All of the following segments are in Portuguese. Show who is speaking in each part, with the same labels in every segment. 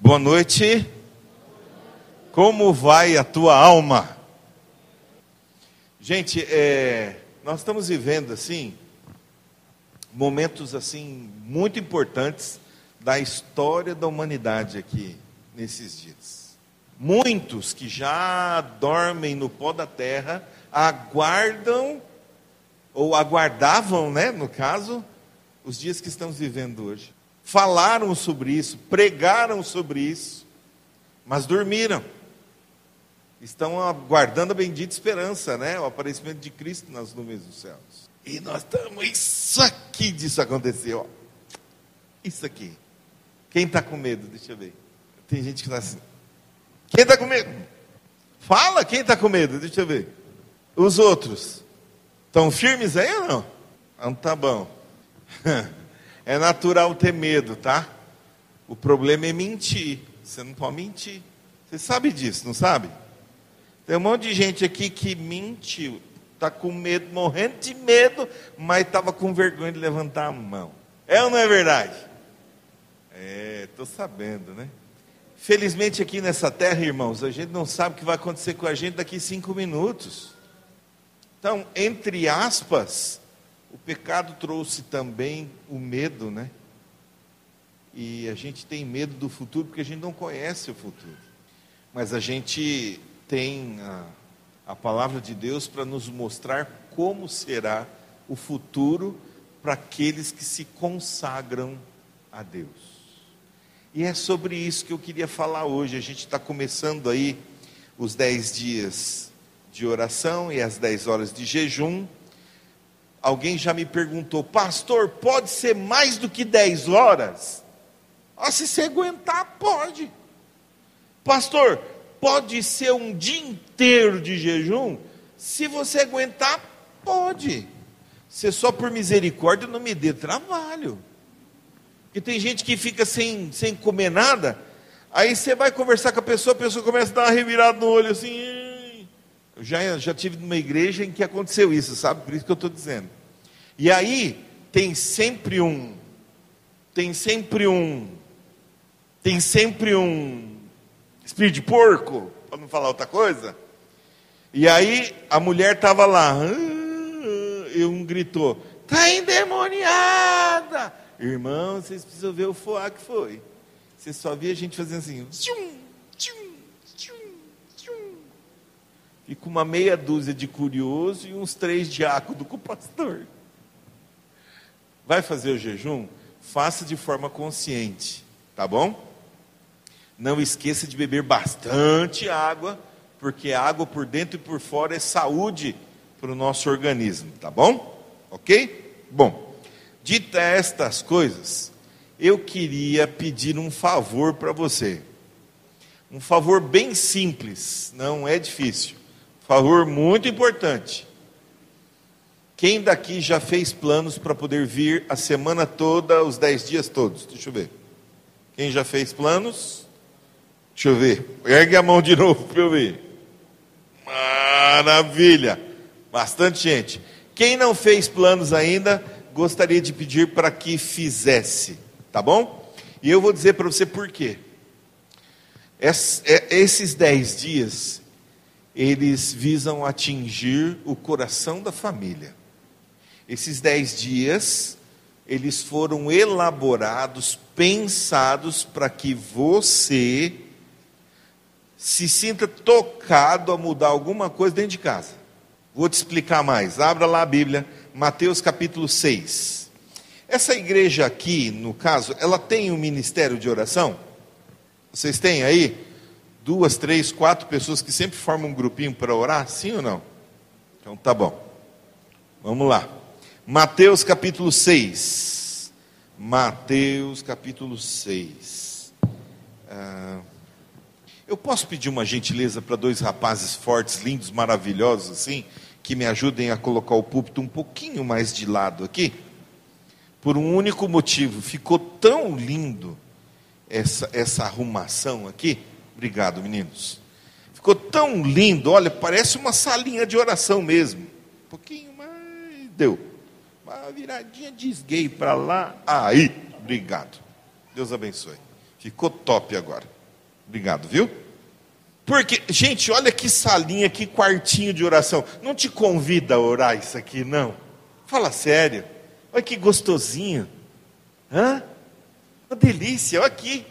Speaker 1: Boa noite. Como vai a tua alma? Gente, é, nós estamos vivendo assim momentos assim muito importantes da história da humanidade aqui nesses dias. Muitos que já dormem no pó da terra aguardam ou aguardavam, né, no caso, os dias que estamos vivendo hoje. Falaram sobre isso, pregaram sobre isso, mas dormiram estão aguardando a bendita esperança, né? O aparecimento de Cristo nas nuvens dos céus. E nós estamos, isso aqui disso aconteceu. Isso aqui. Quem está com medo? Deixa eu ver. Tem gente que está assim. Quem está com medo? Fala, quem está com medo? Deixa eu ver. Os outros. Estão firmes aí ou não? Não tá bom. É natural ter medo, tá? O problema é mentir. Você não pode mentir. Você sabe disso, não sabe? Tem um monte de gente aqui que mentiu, está com medo, morrendo de medo, mas estava com vergonha de levantar a mão. É ou não é verdade? É, estou sabendo, né? Felizmente aqui nessa terra, irmãos, a gente não sabe o que vai acontecer com a gente daqui cinco minutos. Então, entre aspas, o pecado trouxe também o medo, né? E a gente tem medo do futuro porque a gente não conhece o futuro. Mas a gente tem a, a palavra de Deus para nos mostrar como será o futuro para aqueles que se consagram a Deus. E é sobre isso que eu queria falar hoje. A gente está começando aí os dez dias de oração e as dez horas de jejum. Alguém já me perguntou, pastor, pode ser mais do que dez horas? Ah, se você aguentar, pode. Pastor, pode ser um dia inteiro de jejum? Se você aguentar, pode. Se só por misericórdia não me dê trabalho. Porque tem gente que fica sem, sem comer nada, aí você vai conversar com a pessoa, a pessoa começa a dar uma revirada no olho assim. Eu já, já tive numa igreja em que aconteceu isso, sabe? Por isso que eu estou dizendo. E aí tem sempre um, tem sempre um, tem sempre um espírito de porco, para não falar outra coisa. E aí a mulher estava lá, ah", e um gritou: está endemoniada! Irmão, vocês precisam ver o foar que foi. Você só via a gente fazendo assim, tchum, tchum, tchum, tchum. E com uma meia dúzia de curioso e uns três diáconos com o pastor. Vai fazer o jejum? Faça de forma consciente, tá bom? Não esqueça de beber bastante água, porque água por dentro e por fora é saúde para o nosso organismo, tá bom? Ok? Bom, dita estas coisas, eu queria pedir um favor para você. Um favor bem simples, não é difícil. Favor muito importante. Quem daqui já fez planos para poder vir a semana toda, os dez dias todos? Deixa eu ver. Quem já fez planos? Deixa eu ver. Ergue a mão de novo para eu ver. Maravilha. Bastante gente. Quem não fez planos ainda, gostaria de pedir para que fizesse. Tá bom? E eu vou dizer para você por quê. É, esses dez dias, eles visam atingir o coração da família. Esses dez dias, eles foram elaborados, pensados para que você se sinta tocado a mudar alguma coisa dentro de casa. Vou te explicar mais. Abra lá a Bíblia, Mateus capítulo 6. Essa igreja aqui, no caso, ela tem um ministério de oração? Vocês têm aí? Duas, três, quatro pessoas que sempre formam um grupinho para orar? Sim ou não? Então tá bom. Vamos lá. Mateus capítulo 6. Mateus capítulo 6. Ah, eu posso pedir uma gentileza para dois rapazes fortes, lindos, maravilhosos, assim, que me ajudem a colocar o púlpito um pouquinho mais de lado aqui? Por um único motivo, ficou tão lindo essa, essa arrumação aqui. Obrigado, meninos. Ficou tão lindo, olha, parece uma salinha de oração mesmo. Um pouquinho mais, deu. Uma viradinha de esguei para lá. Aí, obrigado. Deus abençoe. Ficou top agora. Obrigado, viu? Porque, gente, olha que salinha, que quartinho de oração. Não te convida a orar isso aqui, não. Fala sério. Olha que gostosinho. Hã? Uma delícia, olha aqui.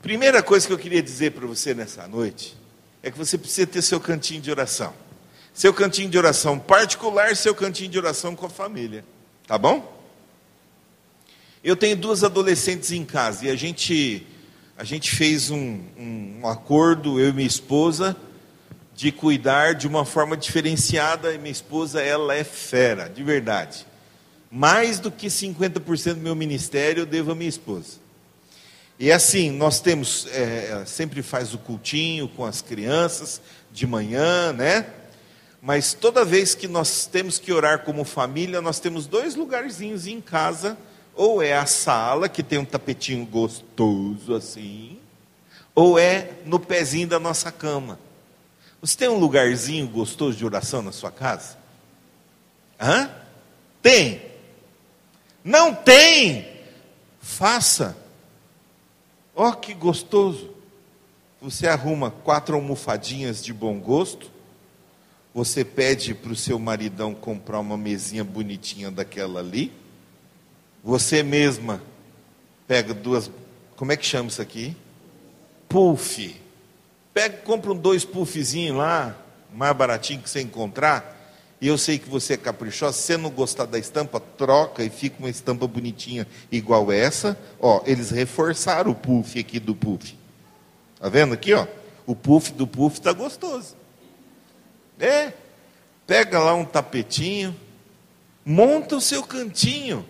Speaker 1: Primeira coisa que eu queria dizer para você nessa noite é que você precisa ter seu cantinho de oração. Seu cantinho de oração particular, seu cantinho de oração com a família. Tá bom? Eu tenho duas adolescentes em casa e a gente a gente fez um, um, um acordo, eu e minha esposa, de cuidar de uma forma diferenciada. E minha esposa, ela é fera, de verdade. Mais do que 50% do meu ministério eu devo à minha esposa. E assim, nós temos, é, sempre faz o cultinho com as crianças, de manhã, né? Mas toda vez que nós temos que orar como família, nós temos dois lugarzinhos em casa ou é a sala, que tem um tapetinho gostoso assim, ou é no pezinho da nossa cama. Você tem um lugarzinho gostoso de oração na sua casa? Hã? Tem. Não tem? Faça. Ó, oh, que gostoso. Você arruma quatro almofadinhas de bom gosto. Você pede para o seu maridão comprar uma mesinha bonitinha daquela ali você mesma pega duas, como é que chama isso aqui? Puff. Pega, compra um dois puffzinhos lá, mais baratinho que você encontrar. E eu sei que você é caprichosa. Se você não gostar da estampa, troca e fica uma estampa bonitinha igual essa. Ó, eles reforçaram o puff aqui do puff. Tá vendo aqui, ó? O puff do puff está gostoso. É. Pega lá um tapetinho, monta o seu cantinho.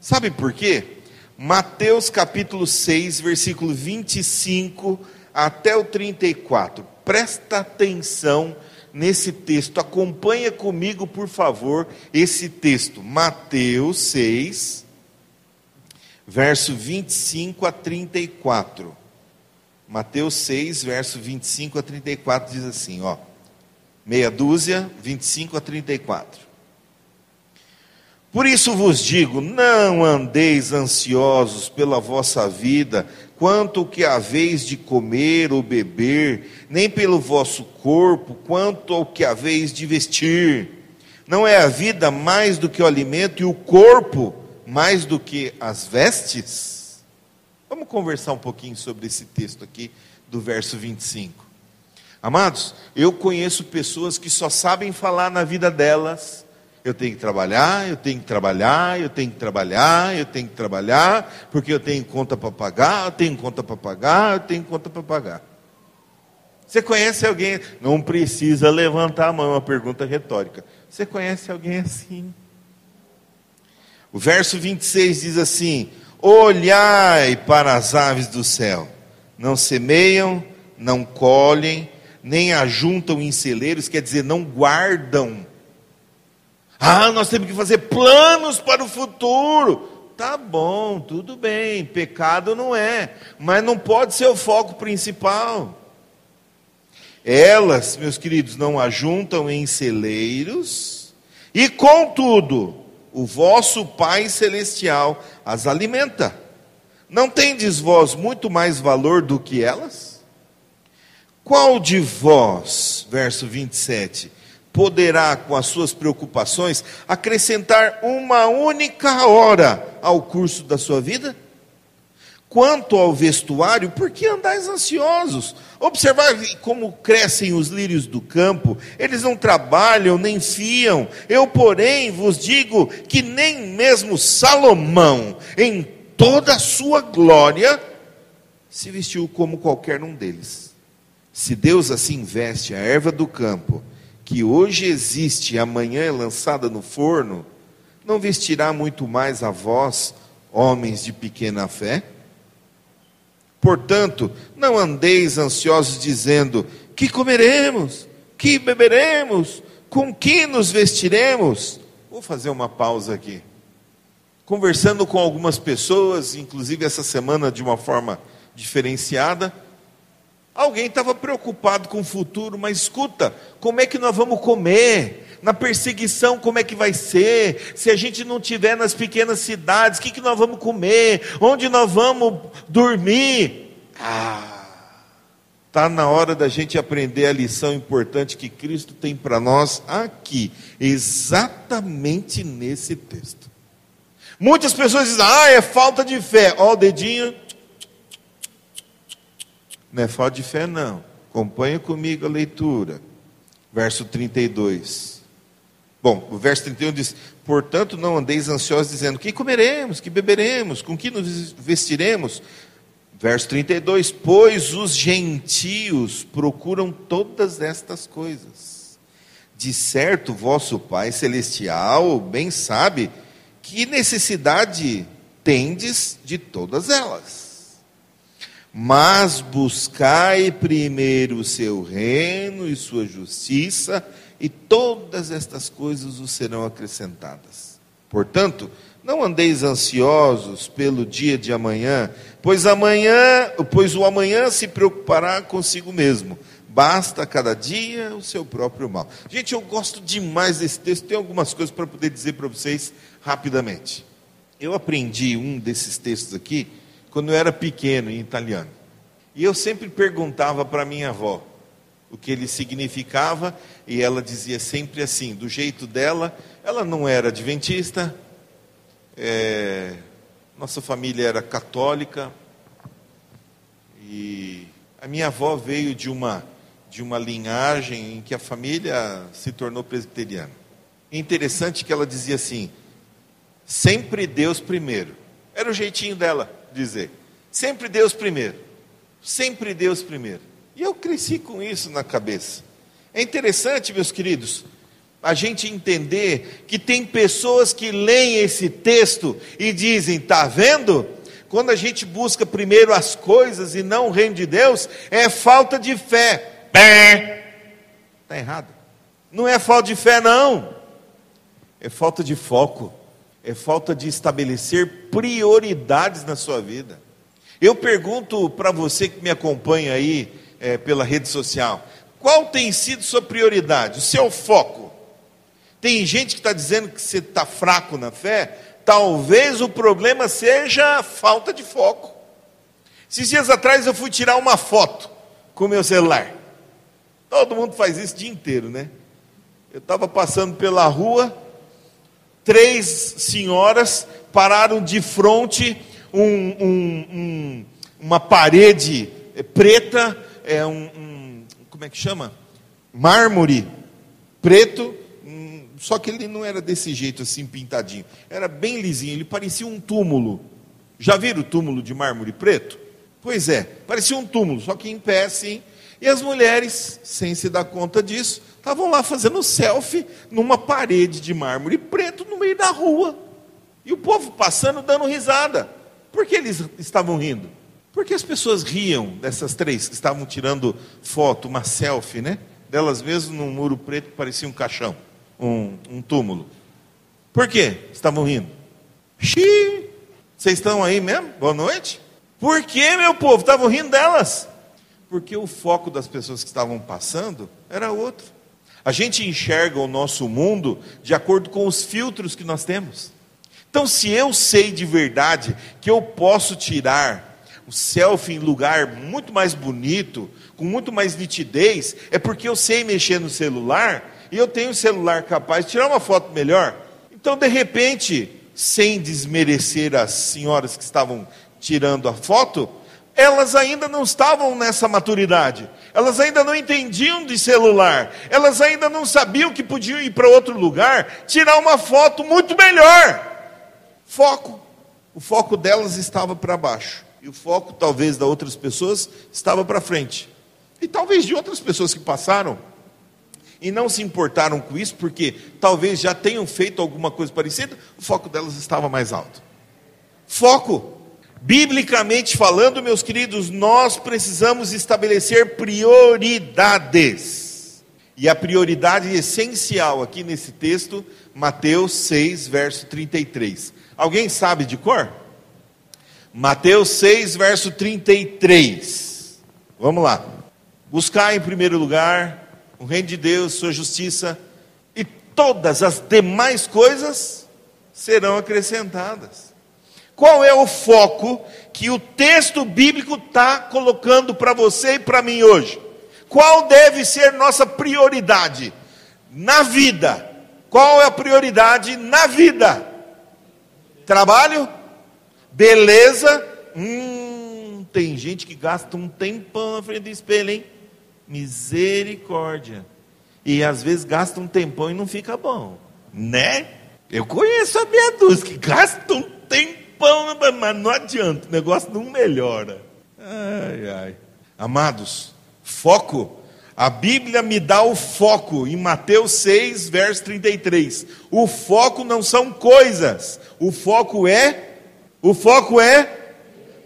Speaker 1: Sabe por quê? Mateus capítulo 6, versículo 25 até o 34. Presta atenção nesse texto. Acompanha comigo, por favor, esse texto. Mateus 6, verso 25 a 34. Mateus 6, verso 25 a 34 diz assim, ó. Meia dúzia, 25 a 34. Por isso vos digo: não andeis ansiosos pela vossa vida, quanto o que haveis de comer ou beber, nem pelo vosso corpo, quanto ao que haveis de vestir. Não é a vida mais do que o alimento e o corpo mais do que as vestes? Vamos conversar um pouquinho sobre esse texto aqui do verso 25. Amados, eu conheço pessoas que só sabem falar na vida delas eu tenho que trabalhar, eu tenho que trabalhar, eu tenho que trabalhar, eu tenho que trabalhar, porque eu tenho conta para pagar, eu tenho conta para pagar, eu tenho conta para pagar. Você conhece alguém? Não precisa levantar a mão, é uma pergunta retórica. Você conhece alguém assim? O verso 26 diz assim: Olhai para as aves do céu, não semeiam, não colhem, nem ajuntam em celeiros, quer dizer, não guardam ah, nós temos que fazer planos para o futuro. Tá bom, tudo bem, pecado não é, mas não pode ser o foco principal. Elas, meus queridos, não ajuntam em celeiros, e contudo, o vosso Pai Celestial as alimenta. Não tendes vós muito mais valor do que elas? Qual de vós, verso 27, poderá, com as suas preocupações, acrescentar uma única hora ao curso da sua vida? Quanto ao vestuário, por que andais ansiosos? Observar como crescem os lírios do campo, eles não trabalham nem fiam. Eu, porém, vos digo que nem mesmo Salomão, em toda a sua glória, se vestiu como qualquer um deles. Se Deus assim veste a erva do campo, que hoje existe e amanhã é lançada no forno, não vestirá muito mais a vós, homens de pequena fé? Portanto, não andeis ansiosos dizendo: que comeremos, que beberemos, com que nos vestiremos? Vou fazer uma pausa aqui. Conversando com algumas pessoas, inclusive essa semana de uma forma diferenciada, Alguém estava preocupado com o futuro, mas escuta, como é que nós vamos comer? Na perseguição, como é que vai ser? Se a gente não tiver nas pequenas cidades, o que, que nós vamos comer? Onde nós vamos dormir? Ah, está na hora da gente aprender a lição importante que Cristo tem para nós aqui, exatamente nesse texto. Muitas pessoas dizem, ah, é falta de fé. Ó, o dedinho não é falta de fé, não. Acompanhe comigo a leitura. Verso 32. Bom, o verso 31 diz: Portanto, não andeis ansiosos, dizendo: Que comeremos, que beberemos, com que nos vestiremos? Verso 32: Pois os gentios procuram todas estas coisas. De certo, vosso Pai Celestial bem sabe que necessidade tendes de todas elas. Mas buscai primeiro o seu reino e sua justiça, e todas estas coisas os serão acrescentadas. Portanto, não andeis ansiosos pelo dia de amanhã, pois amanhã, pois o amanhã se preocupará consigo mesmo. Basta cada dia o seu próprio mal. Gente, eu gosto demais desse texto. Tem algumas coisas para poder dizer para vocês rapidamente. Eu aprendi um desses textos aqui quando eu era pequeno em italiano. E eu sempre perguntava para minha avó o que ele significava, e ela dizia sempre assim, do jeito dela, ela não era adventista, é, nossa família era católica, e a minha avó veio de uma, de uma linhagem em que a família se tornou presbiteriana. É interessante que ela dizia assim: sempre Deus primeiro. Era o jeitinho dela dizer. Sempre Deus primeiro. Sempre Deus primeiro. E eu cresci com isso na cabeça. É interessante, meus queridos, a gente entender que tem pessoas que leem esse texto e dizem: está vendo? Quando a gente busca primeiro as coisas e não o reino de Deus, é falta de fé. Está errado. Não é falta de fé, não. É falta de foco é falta de estabelecer prioridades na sua vida. Eu pergunto para você que me acompanha aí é, pela rede social: qual tem sido sua prioridade, o seu foco? Tem gente que está dizendo que você está fraco na fé, talvez o problema seja falta de foco. Esses dias atrás eu fui tirar uma foto com o meu celular. Todo mundo faz isso o dia inteiro, né? Eu estava passando pela rua, três senhoras pararam de frente um, um, um, uma parede preta, é um, como é que chama? Mármore preto, só que ele não era desse jeito assim pintadinho, era bem lisinho, ele parecia um túmulo. Já viram o túmulo de mármore preto? Pois é, parecia um túmulo, só que em pé assim. E as mulheres, sem se dar conta disso, estavam lá fazendo selfie numa parede de mármore preto no meio da rua. E o povo passando dando risada. Por que eles estavam rindo? Porque as pessoas riam dessas três que estavam tirando foto, uma selfie, né? Delas mesmas num muro preto que parecia um caixão, um, um túmulo. Por que estavam rindo? Xiii! Vocês estão aí mesmo? Boa noite? Por que, meu povo? Estavam rindo delas? Porque o foco das pessoas que estavam passando era outro. A gente enxerga o nosso mundo de acordo com os filtros que nós temos. Então, se eu sei de verdade que eu posso tirar o selfie em lugar muito mais bonito, com muito mais nitidez, é porque eu sei mexer no celular e eu tenho um celular capaz de tirar uma foto melhor. Então, de repente, sem desmerecer as senhoras que estavam tirando a foto, elas ainda não estavam nessa maturidade, elas ainda não entendiam de celular, elas ainda não sabiam que podiam ir para outro lugar, tirar uma foto muito melhor. Foco. O foco delas estava para baixo, e o foco, talvez, das outras pessoas estava para frente, e talvez de outras pessoas que passaram e não se importaram com isso, porque talvez já tenham feito alguma coisa parecida, o foco delas estava mais alto. Foco. Biblicamente falando, meus queridos, nós precisamos estabelecer prioridades. E a prioridade essencial aqui nesse texto, Mateus 6, verso 33. Alguém sabe de cor? Mateus 6, verso 33. Vamos lá. Buscar em primeiro lugar o reino de Deus, sua justiça, e todas as demais coisas serão acrescentadas. Qual é o foco que o texto bíblico está colocando para você e para mim hoje? Qual deve ser nossa prioridade na vida? Qual é a prioridade na vida? Trabalho? Beleza? Hum, tem gente que gasta um tempão na frente do espelho, hein? Misericórdia. E às vezes gasta um tempão e não fica bom, né? Eu conheço a minha dúzia que gasta um tempão, mas não adianta, o negócio não melhora. Ai, ai. Amados, foco. A Bíblia me dá o foco em Mateus 6, verso 33. O foco não são coisas, o foco é o foco é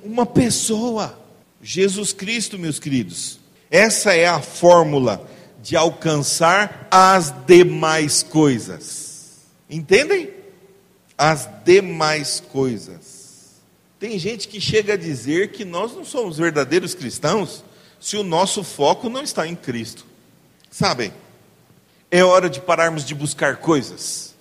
Speaker 1: uma pessoa. Jesus Cristo, meus queridos. Essa é a fórmula de alcançar as demais coisas. Entendem? As demais coisas. Tem gente que chega a dizer que nós não somos verdadeiros cristãos se o nosso foco não está em Cristo. Sabem, é hora de pararmos de buscar coisas,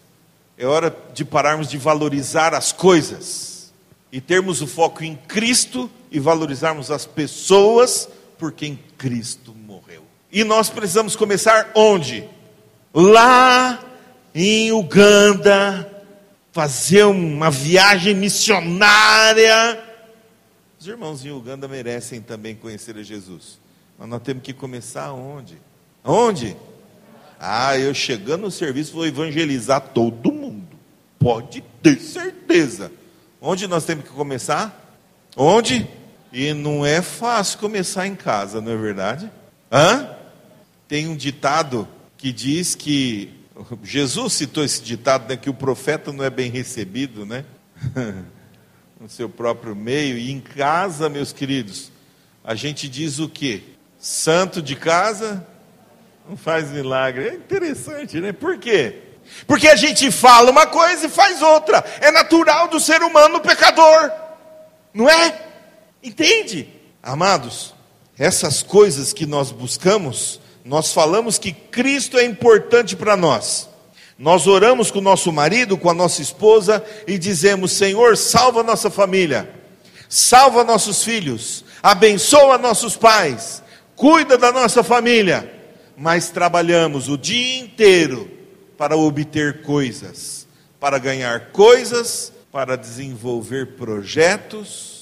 Speaker 1: é hora de pararmos de valorizar as coisas e termos o foco em Cristo e valorizarmos as pessoas por quem Cristo morreu. E nós precisamos começar onde? Lá em Uganda, fazer uma viagem missionária. Os irmãos em Uganda merecem também conhecer a Jesus. Mas nós temos que começar onde? Onde? Ah, eu chegando no serviço vou evangelizar todo mundo. Pode ter certeza. Onde nós temos que começar? Onde? E não é fácil começar em casa, não é verdade? Hã? Tem um ditado que diz que Jesus citou esse ditado, né, que o profeta não é bem recebido, né? no seu próprio meio e em casa, meus queridos, a gente diz o quê? Santo de casa não faz milagre. É interessante, né? Por quê? Porque a gente fala uma coisa e faz outra. É natural do ser humano pecador. Não é? Entende? Amados, essas coisas que nós buscamos, nós falamos que Cristo é importante para nós. Nós oramos com o nosso marido, com a nossa esposa e dizemos: Senhor, salva nossa família, salva nossos filhos, abençoa nossos pais, cuida da nossa família. Mas trabalhamos o dia inteiro para obter coisas, para ganhar coisas, para desenvolver projetos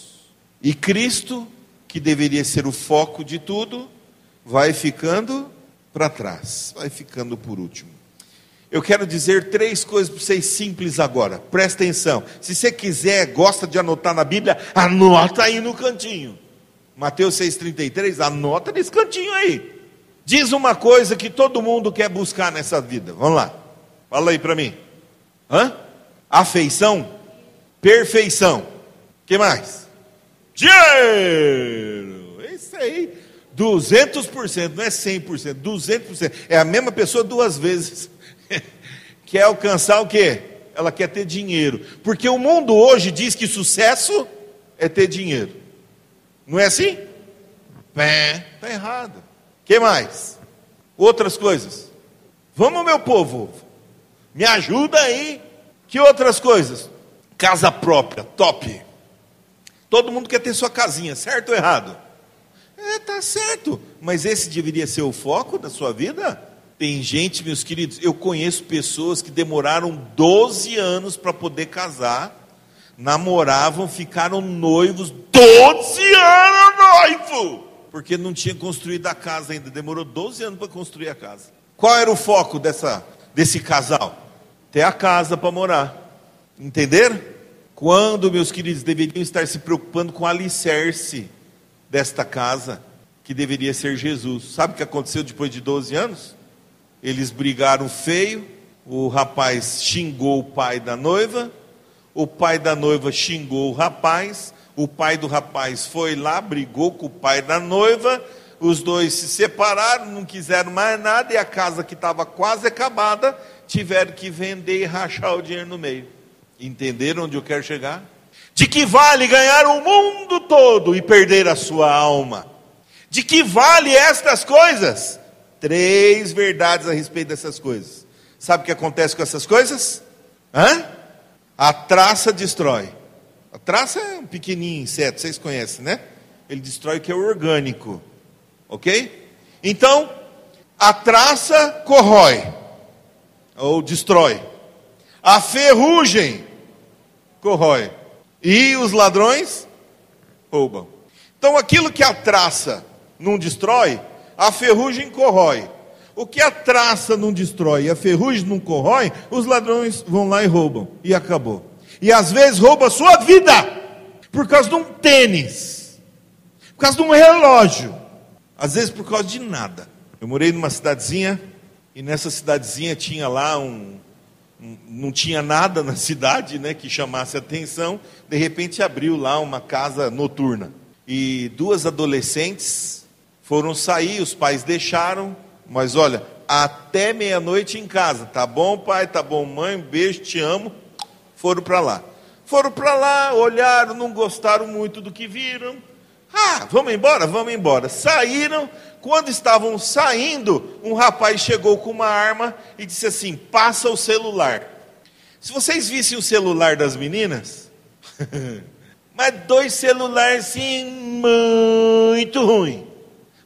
Speaker 1: e Cristo, que deveria ser o foco de tudo, vai ficando para trás, vai ficando por último. Eu quero dizer três coisas para vocês simples agora, presta atenção. Se você quiser, gosta de anotar na Bíblia, anota aí no cantinho. Mateus 6,33, anota nesse cantinho aí. Diz uma coisa que todo mundo quer buscar nessa vida. Vamos lá. Fala aí para mim. Hã? Afeição? Perfeição. que mais? dinheiro. Isso aí. 200%, não é 100%, 200%. É a mesma pessoa duas vezes. quer alcançar o quê? Ela quer ter dinheiro. Porque o mundo hoje diz que sucesso é ter dinheiro. Não é assim? É, está errado. que mais? Outras coisas. Vamos, meu povo. Me ajuda aí. Que outras coisas? Casa própria, top. Todo mundo quer ter sua casinha, certo ou errado? É, tá certo. Mas esse deveria ser o foco da sua vida? Tem gente, meus queridos, eu conheço pessoas que demoraram 12 anos para poder casar, namoravam, ficaram noivos 12 anos noivo, porque não tinha construído a casa ainda, demorou 12 anos para construir a casa. Qual era o foco dessa, desse casal? Ter a casa para morar. Entenderam? Quando, meus queridos, deveriam estar se preocupando com alicerce desta casa, que deveria ser Jesus. Sabe o que aconteceu depois de 12 anos? Eles brigaram feio, o rapaz xingou o pai da noiva, o pai da noiva xingou o rapaz, o pai do rapaz foi lá, brigou com o pai da noiva, os dois se separaram, não quiseram mais nada, e a casa que estava quase acabada, tiveram que vender e rachar o dinheiro no meio. Entenderam onde eu quero chegar? De que vale ganhar o mundo todo e perder a sua alma? De que vale estas coisas? Três verdades a respeito dessas coisas. Sabe o que acontece com essas coisas? Hã? A traça destrói. A traça é um pequenininho inseto, vocês conhecem, né? Ele destrói o que é orgânico. Ok? Então, a traça corrói ou destrói. A ferrugem corrói. E os ladrões roubam. Então, aquilo que a traça não destrói, a ferrugem corrói. O que a traça não destrói e a ferrugem não corrói, os ladrões vão lá e roubam. E acabou. E às vezes rouba a sua vida por causa de um tênis, por causa de um relógio, às vezes por causa de nada. Eu morei numa cidadezinha e nessa cidadezinha tinha lá um, não tinha nada na cidade, né, que chamasse atenção. De repente abriu lá uma casa noturna e duas adolescentes foram sair, os pais deixaram, mas olha, até meia-noite em casa. Tá bom, pai? Tá bom, mãe? Beijo, te amo. Foram para lá. Foram para lá, olharam, não gostaram muito do que viram. Ah, vamos embora? Vamos embora. Saíram. Quando estavam saindo, um rapaz chegou com uma arma e disse assim: Passa o celular. Se vocês vissem o celular das meninas, mas dois celulares sim muito ruim.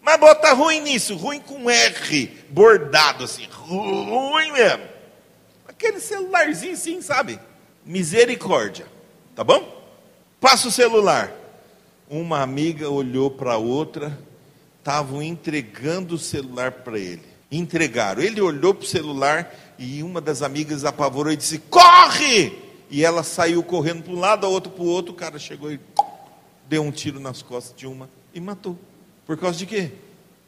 Speaker 1: Mas bota ruim nisso, ruim com R, bordado assim, ruim mesmo. Aquele celularzinho sim, sabe? Misericórdia, tá bom? Passa o celular. Uma amiga olhou para outra, estavam entregando o celular para ele. Entregaram. Ele olhou para o celular e uma das amigas apavorou e disse: Corre! E ela saiu correndo para um lado, a outro para o outro. O cara chegou e deu um tiro nas costas de uma e matou. Por causa de quê?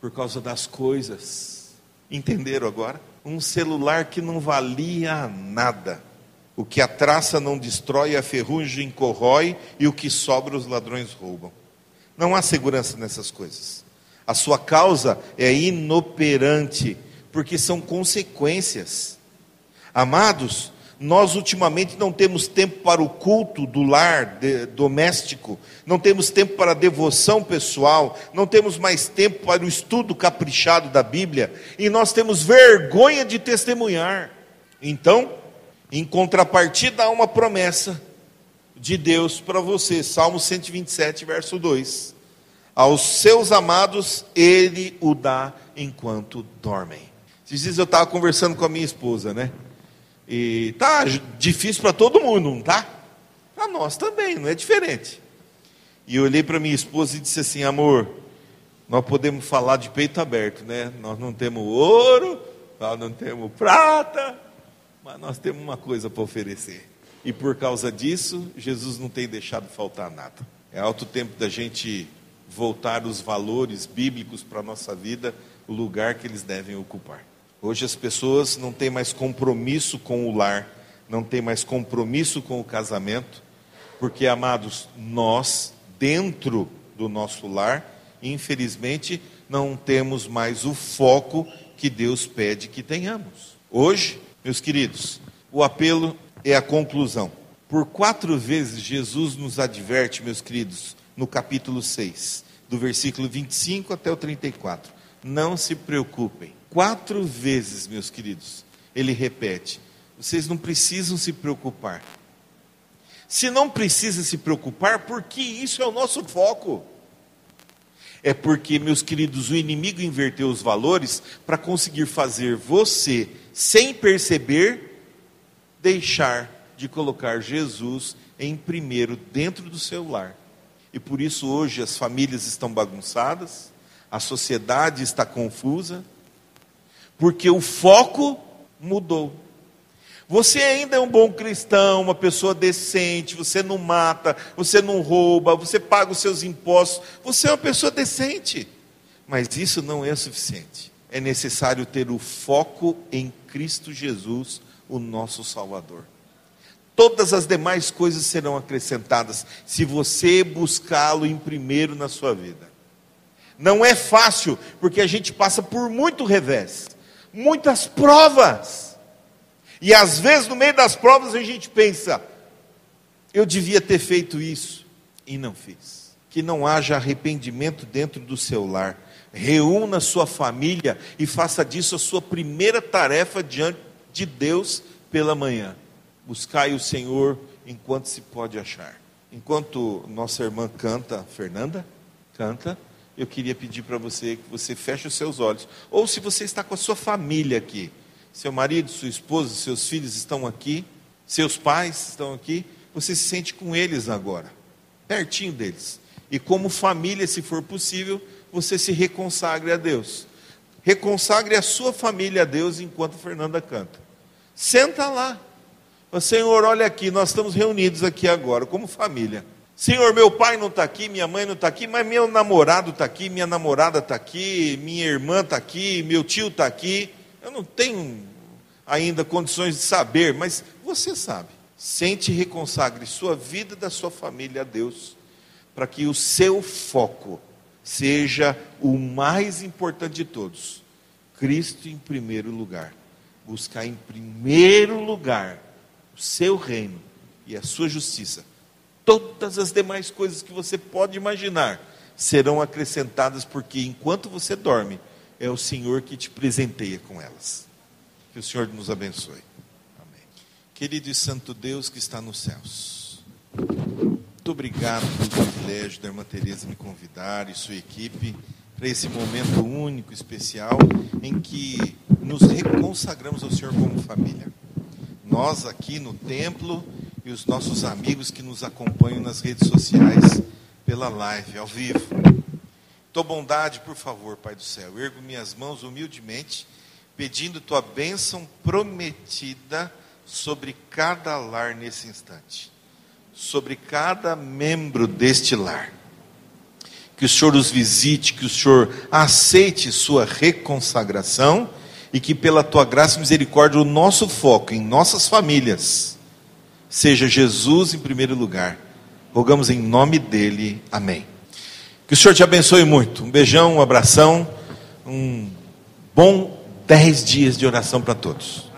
Speaker 1: Por causa das coisas. Entenderam agora? Um celular que não valia nada. O que a traça não destrói, a ferrugem corrói, e o que sobra os ladrões roubam. Não há segurança nessas coisas. A sua causa é inoperante, porque são consequências. Amados, nós ultimamente não temos tempo para o culto do lar de, doméstico, não temos tempo para a devoção pessoal, não temos mais tempo para o estudo caprichado da Bíblia, e nós temos vergonha de testemunhar. Então, em contrapartida, há uma promessa de Deus para você, Salmo 127, verso 2: Aos seus amados, Ele o dá enquanto dormem. Esses dias eu estava conversando com a minha esposa, né? E tá difícil para todo mundo, não tá? Para nós também, não é diferente. E eu olhei para minha esposa e disse assim: amor, nós podemos falar de peito aberto, né? Nós não temos ouro, nós não temos prata, mas nós temos uma coisa para oferecer. E por causa disso, Jesus não tem deixado faltar nada. É alto tempo da gente voltar os valores bíblicos para a nossa vida, o lugar que eles devem ocupar. Hoje as pessoas não têm mais compromisso com o lar, não têm mais compromisso com o casamento, porque, amados, nós, dentro do nosso lar, infelizmente, não temos mais o foco que Deus pede que tenhamos. Hoje, meus queridos, o apelo é a conclusão. Por quatro vezes Jesus nos adverte, meus queridos, no capítulo 6, do versículo 25 até o 34. Não se preocupem Quatro vezes, meus queridos, ele repete: vocês não precisam se preocupar. Se não precisa se preocupar, porque isso é o nosso foco. É porque, meus queridos, o inimigo inverteu os valores para conseguir fazer você, sem perceber, deixar de colocar Jesus em primeiro dentro do seu lar. E por isso hoje as famílias estão bagunçadas, a sociedade está confusa, porque o foco mudou. Você ainda é um bom cristão, uma pessoa decente, você não mata, você não rouba, você paga os seus impostos, você é uma pessoa decente. Mas isso não é suficiente. É necessário ter o foco em Cristo Jesus, o nosso Salvador. Todas as demais coisas serão acrescentadas se você buscá-lo em primeiro na sua vida. Não é fácil, porque a gente passa por muito revés muitas provas. E às vezes, no meio das provas, a gente pensa: eu devia ter feito isso e não fiz. que não haja arrependimento dentro do seu lar. Reúna sua família e faça disso a sua primeira tarefa diante de Deus pela manhã. Buscai o Senhor enquanto se pode achar. Enquanto nossa irmã canta, Fernanda, canta, eu queria pedir para você que você feche os seus olhos. Ou se você está com a sua família aqui, seu marido, sua esposa, seus filhos estão aqui, seus pais estão aqui, você se sente com eles agora, pertinho deles. E como família, se for possível, você se reconsagre a Deus. Reconsagre a sua família a Deus enquanto Fernanda canta. Senta lá. Senhor, olha aqui, nós estamos reunidos aqui agora, como família. Senhor, meu pai não está aqui, minha mãe não está aqui, mas meu namorado está aqui, minha namorada está aqui, minha irmã está aqui, meu tio está aqui. Eu não tenho ainda condições de saber, mas você sabe. Sente e reconsagre sua vida da sua família a Deus, para que o seu foco seja o mais importante de todos. Cristo em primeiro lugar. Buscar em primeiro lugar o seu reino e a sua justiça todas as demais coisas que você pode imaginar serão acrescentadas, porque enquanto você dorme, é o Senhor que te presenteia com elas. Que o Senhor nos abençoe. Amém. Querido e Santo Deus que está nos céus, muito obrigado pelo privilégio da irmã Tereza me convidar e sua equipe para esse momento único, especial, em que nos reconsagramos ao Senhor como família. Nós aqui no templo e os nossos amigos que nos acompanham nas redes sociais pela live, ao vivo. Tua bondade, por favor, Pai do céu, ergo minhas mãos humildemente, pedindo tua bênção prometida sobre cada lar nesse instante, sobre cada membro deste lar. Que o Senhor os visite, que o Senhor aceite sua reconsagração e que pela tua graça e misericórdia o nosso foco em nossas famílias seja Jesus em primeiro lugar. Rogamos em nome dele. Amém. Que o Senhor te abençoe muito. Um beijão, um abração, um bom dez dias de oração para todos.